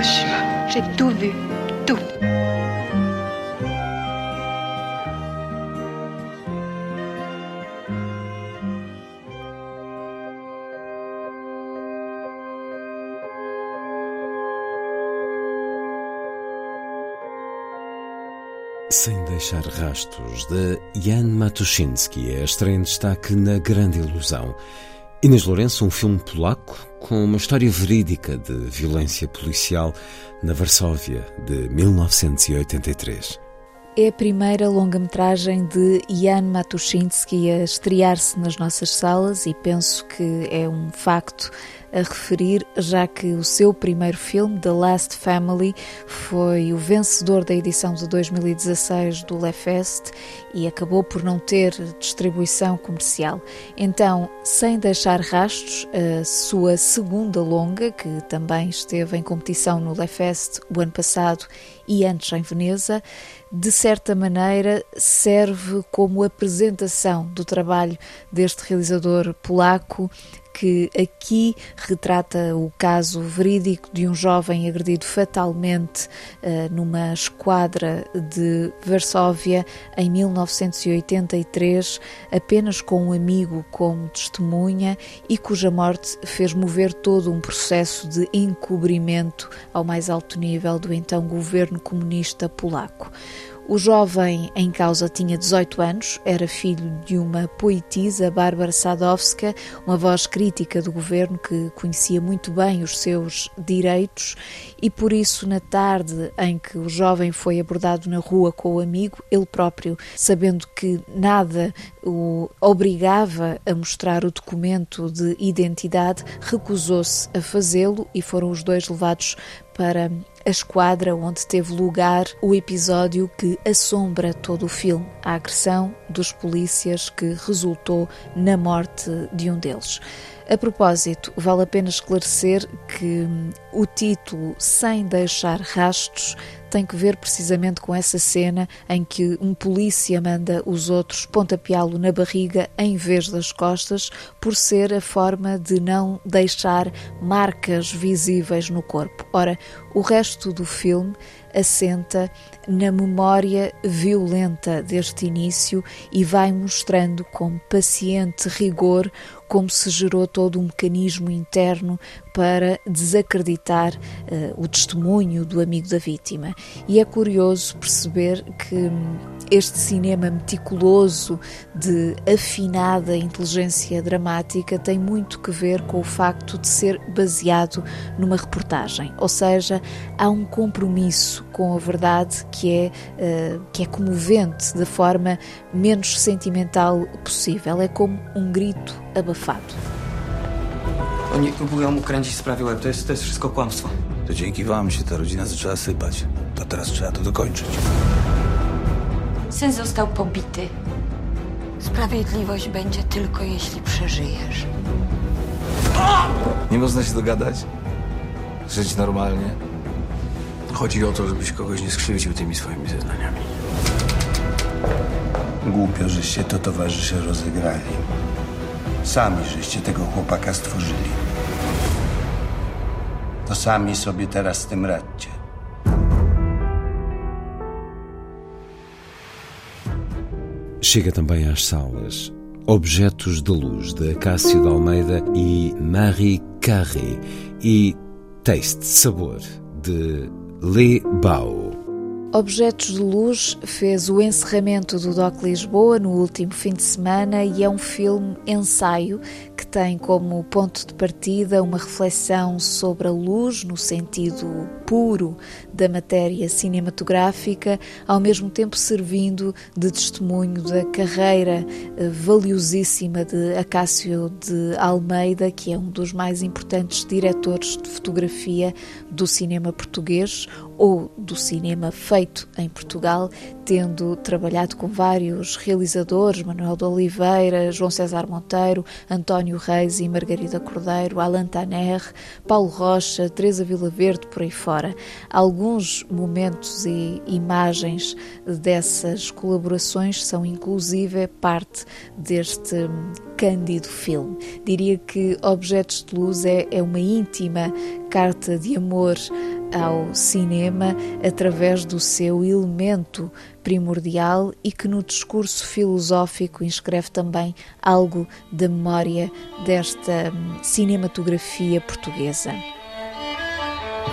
Hiroshima. J'ai tout vu. Tout. Sem deixar rastros, de Jan Matuszynski, é a estreia em destaque na Grande Ilusão. Inês Lourenço, um filme polaco com uma história verídica de violência policial na Varsóvia de 1983. É a primeira longa-metragem de Jan Matuszynski a estrear-se nas nossas salas e penso que é um facto a referir, já que o seu primeiro filme, The Last Family, foi o vencedor da edição de 2016 do Lefest e acabou por não ter distribuição comercial. Então, sem deixar rastros, a sua segunda longa, que também esteve em competição no Lefest o ano passado e antes em Veneza, de certa maneira serve como apresentação do trabalho deste realizador polaco que aqui retrata o caso verídico de um jovem agredido fatalmente uh, numa esquadra de Varsóvia em 1983, apenas com um amigo como testemunha e cuja morte fez mover todo um processo de encobrimento ao mais alto nível do então governo comunista polaco. O jovem em causa tinha 18 anos, era filho de uma poetisa, Bárbara Sadowska, uma voz crítica do governo que conhecia muito bem os seus direitos e por isso, na tarde em que o jovem foi abordado na rua com o amigo, ele próprio, sabendo que nada o obrigava a mostrar o documento de identidade, recusou-se a fazê-lo e foram os dois levados para a esquadra onde teve lugar o episódio que assombra todo o filme, a agressão dos polícias que resultou na morte de um deles. A propósito, vale a pena esclarecer que o título Sem Deixar Rastros tem que ver precisamente com essa cena em que um polícia manda os outros pontapeá-lo na barriga em vez das costas, por ser a forma de não deixar marcas visíveis no corpo. Ora, o resto do filme assenta na memória violenta deste início e vai mostrando com paciente rigor como se gerou todo um mecanismo interno para desacreditar uh, o testemunho do amigo da vítima. E é curioso perceber que hum, este cinema meticuloso de afinada inteligência dramática tem muito que ver com o facto de ser baseado numa reportagem, ou seja, há um compromisso com a verdade que é, uh, que é comovente da forma menos sentimental possível. É como um grito abafado. Oni próbują ukręcić sprawę. To jest, to jest wszystko kłamstwo. To dzięki wam się ta rodzina zaczęła sypać. To teraz trzeba to dokończyć. Syn został pobity. Sprawiedliwość będzie tylko jeśli przeżyjesz. Nie można się dogadać? Żyć normalnie? Chodzi o to, żebyś kogoś nie skrzywdził tymi swoimi zeznaniami. Głupio, żeście to towarzysze rozegrali. Sami żeście tego chłopaka stworzyli. To sami sobie teraz z tym radźcie. Chega também às salas Objetos de Luz de Acácio de Almeida e Marie Carré e Taste Sabor de Le Bao. Objetos de Luz fez o encerramento do DOC Lisboa no último fim de semana e é um filme ensaio que tem como ponto de partida uma reflexão sobre a luz no sentido puro da matéria cinematográfica, ao mesmo tempo servindo de testemunho da carreira eh, valiosíssima de Acácio de Almeida, que é um dos mais importantes diretores de fotografia do cinema português ou do cinema feito em Portugal, tendo trabalhado com vários realizadores, Manuel de Oliveira, João César Monteiro, António Reis e Margarida Cordeiro, Alain Taner, Paulo Rocha, Teresa Verde, por aí fora. Alguns momentos e imagens dessas colaborações são inclusive parte deste cândido filme. Diria que Objetos de Luz é, é uma íntima carta de amor ao cinema através do seu elemento primordial e que no discurso filosófico inscreve também algo da memória desta hum, cinematografia portuguesa.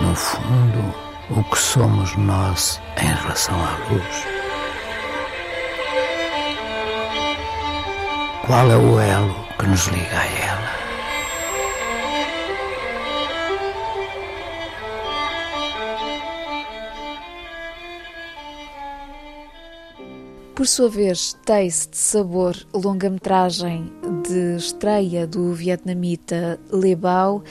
No fundo, o que somos nós em relação à luz? Qual é o elo que nos liga a ela? Por sua vez, Taste, Sabor, longa-metragem de estreia do vietnamita Le Bao,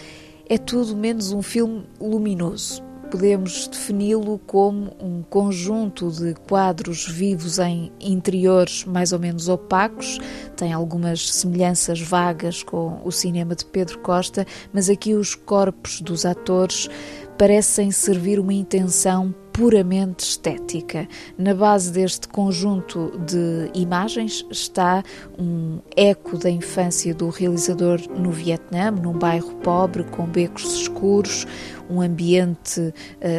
é tudo menos um filme luminoso. Podemos defini-lo como um conjunto de quadros vivos em interiores mais ou menos opacos, tem algumas semelhanças vagas com o cinema de Pedro Costa, mas aqui os corpos dos atores parecem servir uma intenção puramente estética. Na base deste conjunto de imagens está um eco da infância do realizador no Vietnã, num bairro pobre com becos escuros, um ambiente uh,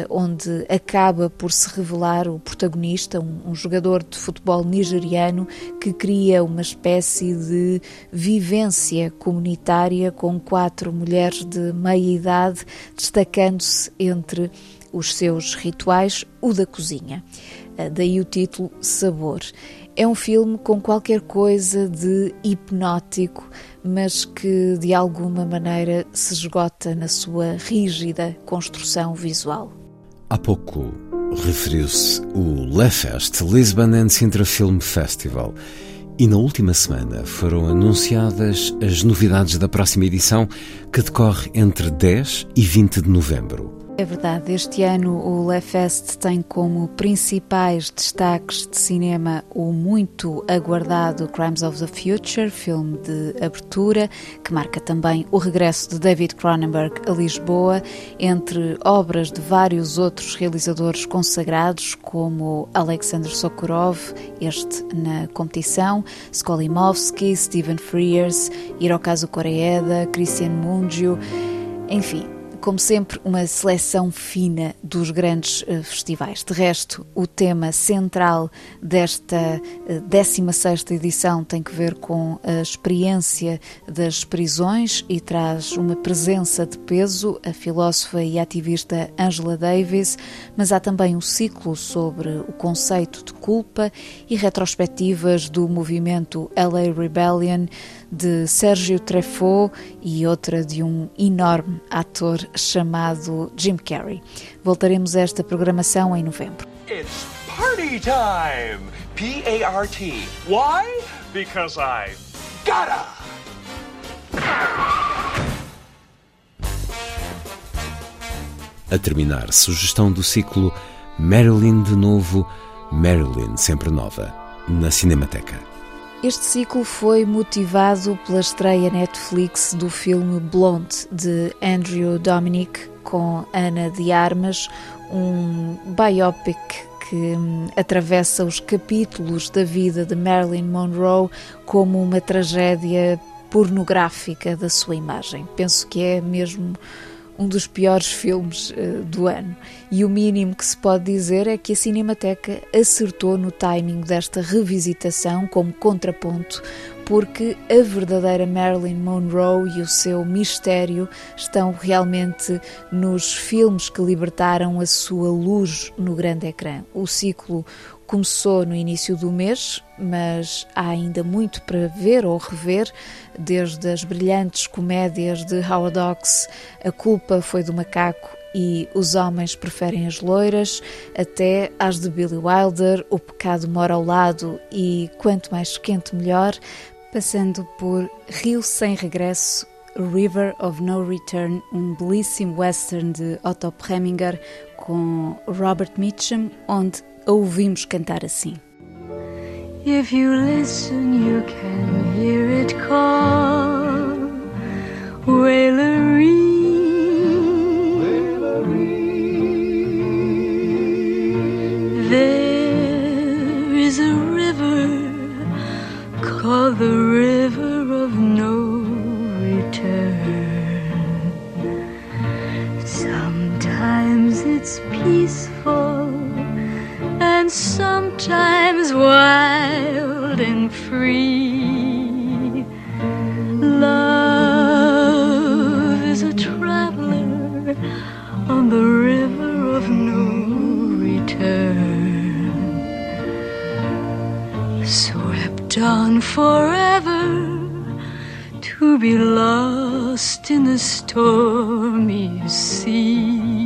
onde acaba por se revelar o protagonista, um, um, jogador de futebol nigeriano que cria uma espécie de vivência comunitária com quatro mulheres de meia idade, destacando-se entre os seus rituais, o da cozinha. Ah, daí o título Sabor. É um filme com qualquer coisa de hipnótico, mas que de alguma maneira se esgota na sua rígida construção visual. Há pouco referiu-se o LeFest Lisbon and Sintra Film Festival. E na última semana foram anunciadas as novidades da próxima edição, que decorre entre 10 e 20 de novembro. É verdade, este ano o LeFest tem como principais destaques de cinema o muito aguardado Crimes of the Future, filme de abertura, que marca também o regresso de David Cronenberg a Lisboa, entre obras de vários outros realizadores consagrados, como Alexander Sokurov, este na competição, Skolimowski, Stephen Frears, Hirokazu Koreeda, Christian Mungio, enfim, como sempre, uma seleção fina dos grandes uh, festivais. De resto, o tema central desta uh, 16 edição tem que ver com a experiência das prisões e traz uma presença de peso, a filósofa e ativista Angela Davis, mas há também um ciclo sobre o conceito de culpa e retrospectivas do movimento LA Rebellion de Sérgio Treffaut e outra de um enorme ator chamado Jim Carrey. Voltaremos a esta programação em novembro. It's party time! P-A-R-T. Why? Because I gotta! A terminar, sugestão do ciclo Marilyn de Novo, Marilyn Sempre Nova, na Cinemateca. Este ciclo foi motivado pela estreia Netflix do filme Blonde de Andrew Dominic com Ana de Armas, um biopic que hum, atravessa os capítulos da vida de Marilyn Monroe como uma tragédia pornográfica da sua imagem. Penso que é mesmo um dos piores filmes uh, do ano. E o mínimo que se pode dizer é que a Cinemateca acertou no timing desta revisitação como contraponto, porque a verdadeira Marilyn Monroe e o seu mistério estão realmente nos filmes que libertaram a sua luz no grande ecrã. O ciclo começou no início do mês, mas há ainda muito para ver ou rever, desde as brilhantes comédias de Howard Hawks, A Culpa Foi do Macaco e Os Homens Preferem as Loiras, até às de Billy Wilder, O Pecado Mora ao Lado e Quanto Mais Quente Melhor, passando por Rio Sem Regresso, River of No Return, um belíssimo western de Otto Preminger com Robert Mitchum, onde a ouvimos cantar assim. If you listen, you can hear it call. There is a river called the River of No Return. Sometimes it's peaceful sometimes wild and free. Love is a traveler on the river of no return, swept on forever to be lost in the stormy sea.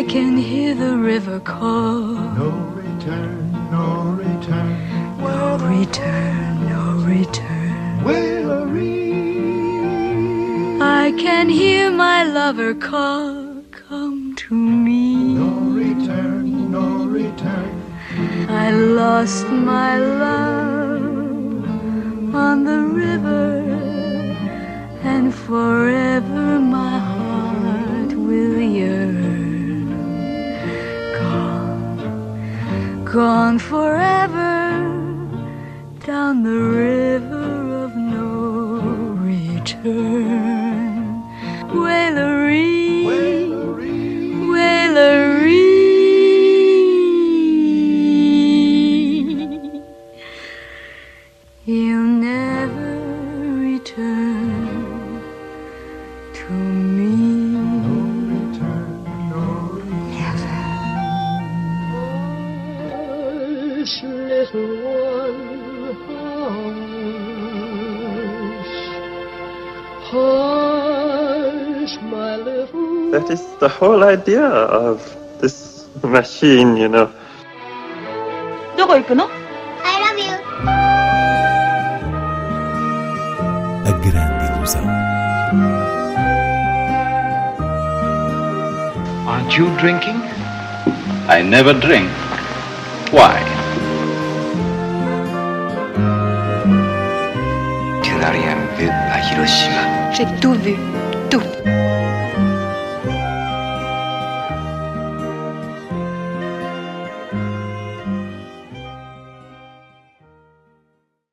I can hear the river call. No return, no return. No return, no return. Willery. I can hear my lover call. Come to me. No return, no return. I lost my love on the river, and forever gone forever down the river of no return. Wailery, Wailery. Hush, little one, hush. Hush, my little That is the whole idea of this machine, you know. どこ行くの I love you. A grande ilusão. Aren't you drinking? I never drink. Why? J'ai tout vu.